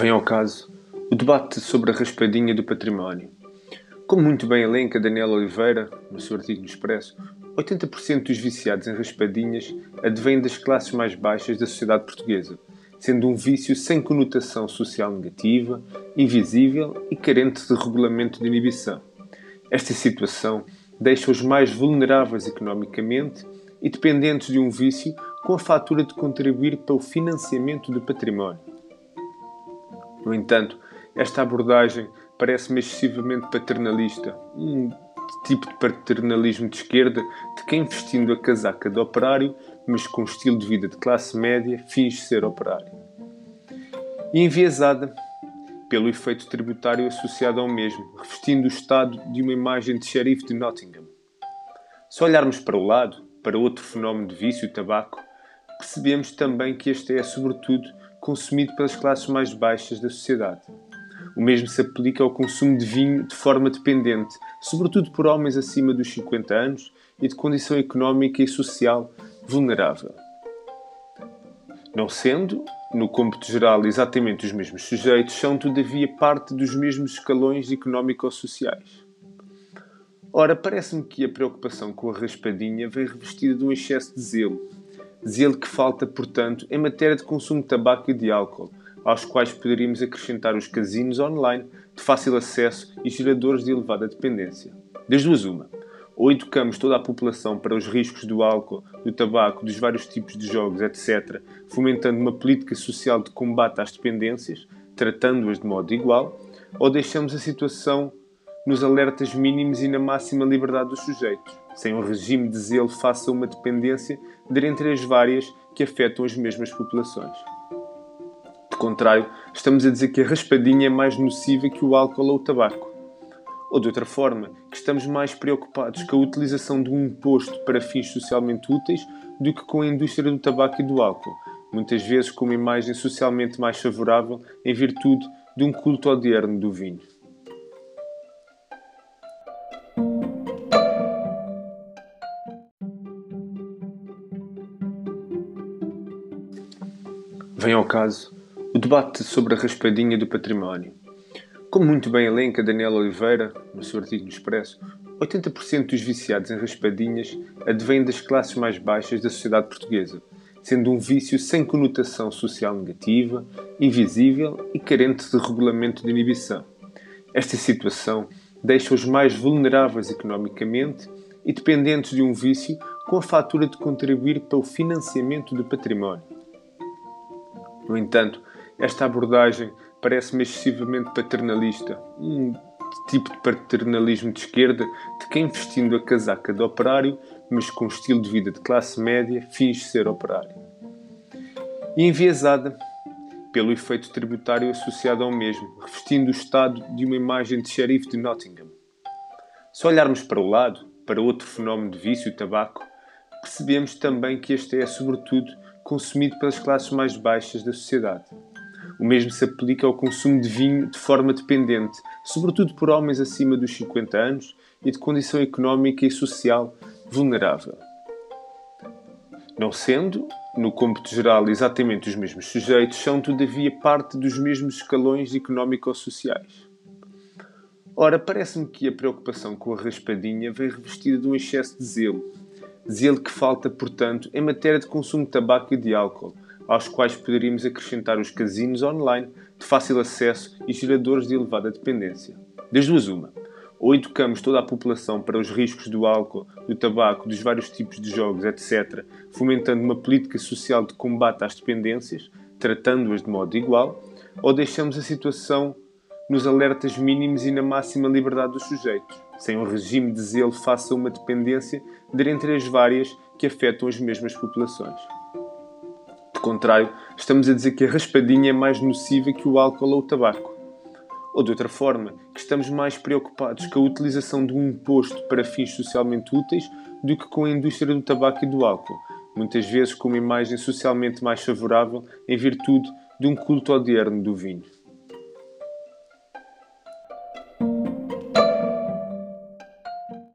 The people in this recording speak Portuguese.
Vem ao caso o debate sobre a raspadinha do património. Como muito bem elenca Daniel Oliveira, no seu artigo no Expresso, 80% dos viciados em raspadinhas advêm das classes mais baixas da sociedade portuguesa, sendo um vício sem conotação social negativa, invisível e carente de regulamento de inibição. Esta situação deixa os mais vulneráveis economicamente e dependentes de um vício com a fatura de contribuir para o financiamento do património. No entanto, esta abordagem parece-me excessivamente paternalista, um tipo de paternalismo de esquerda de quem vestindo a casaca de operário, mas com estilo de vida de classe média, finge ser operário. E enviesada pelo efeito tributário associado ao mesmo, revestindo o Estado de uma imagem de xerife de Nottingham. Se olharmos para o lado, para outro fenómeno de vício, o tabaco, percebemos também que este é, sobretudo, consumido pelas classes mais baixas da sociedade. O mesmo se aplica ao consumo de vinho de forma dependente, sobretudo por homens acima dos 50 anos e de condição económica e social vulnerável. Não sendo, no cômputo geral, exatamente os mesmos sujeitos, são, todavia, parte dos mesmos escalões económico-sociais. Ora, parece-me que a preocupação com a raspadinha vem revestida de um excesso de zelo, Zelo que falta, portanto, em matéria de consumo de tabaco e de álcool, aos quais poderíamos acrescentar os casinos online de fácil acesso e geradores de elevada dependência. Das duas, uma. Ou educamos toda a população para os riscos do álcool, do tabaco, dos vários tipos de jogos, etc., fomentando uma política social de combate às dependências, tratando-as de modo igual, ou deixamos a situação nos alertas mínimos e na máxima liberdade dos sujeitos, sem um regime de zelo face a uma dependência de entre as várias que afetam as mesmas populações. De contrário, estamos a dizer que a raspadinha é mais nociva que o álcool ou o tabaco. Ou de outra forma, que estamos mais preocupados com a utilização de um imposto para fins socialmente úteis do que com a indústria do tabaco e do álcool, muitas vezes com uma imagem socialmente mais favorável em virtude de um culto odierno do vinho. Vem ao caso o debate sobre a raspadinha do património. Como muito bem elenca Daniel Oliveira, no seu artigo no Expresso, 80% dos viciados em raspadinhas advêm das classes mais baixas da sociedade portuguesa, sendo um vício sem conotação social negativa, invisível e carente de regulamento de inibição. Esta situação deixa os mais vulneráveis economicamente e dependentes de um vício com a fatura de contribuir para o financiamento do património. No entanto, esta abordagem parece-me excessivamente paternalista, um tipo de paternalismo de esquerda de quem vestindo a casaca de operário, mas com estilo de vida de classe média, finge ser operário. E enviesada pelo efeito tributário associado ao mesmo, revestindo o Estado de uma imagem de xerife de Nottingham. Se olharmos para o lado, para outro fenómeno de vício, o tabaco, percebemos também que este é, sobretudo, consumido pelas classes mais baixas da sociedade. O mesmo se aplica ao consumo de vinho de forma dependente, sobretudo por homens acima dos 50 anos e de condição económica e social vulnerável. Não sendo, no cômputo geral, exatamente os mesmos sujeitos, são, todavia, parte dos mesmos escalões económico-sociais. Ora, parece-me que a preocupação com a raspadinha vem revestida de um excesso de zelo, zelo que falta, portanto, em matéria de consumo de tabaco e de álcool, aos quais poderíamos acrescentar os casinos online de fácil acesso e geradores de elevada dependência. Das duas, uma. Ou educamos toda a população para os riscos do álcool, do tabaco, dos vários tipos de jogos, etc., fomentando uma política social de combate às dependências, tratando-as de modo igual, ou deixamos a situação nos alertas mínimos e na máxima liberdade dos sujeitos, sem um regime de zelo face a uma dependência de entre as várias que afetam as mesmas populações. De contrário, estamos a dizer que a raspadinha é mais nociva que o álcool ou o tabaco. Ou de outra forma, que estamos mais preocupados com a utilização de um imposto para fins socialmente úteis do que com a indústria do tabaco e do álcool, muitas vezes com uma imagem socialmente mais favorável em virtude de um culto odierno do vinho.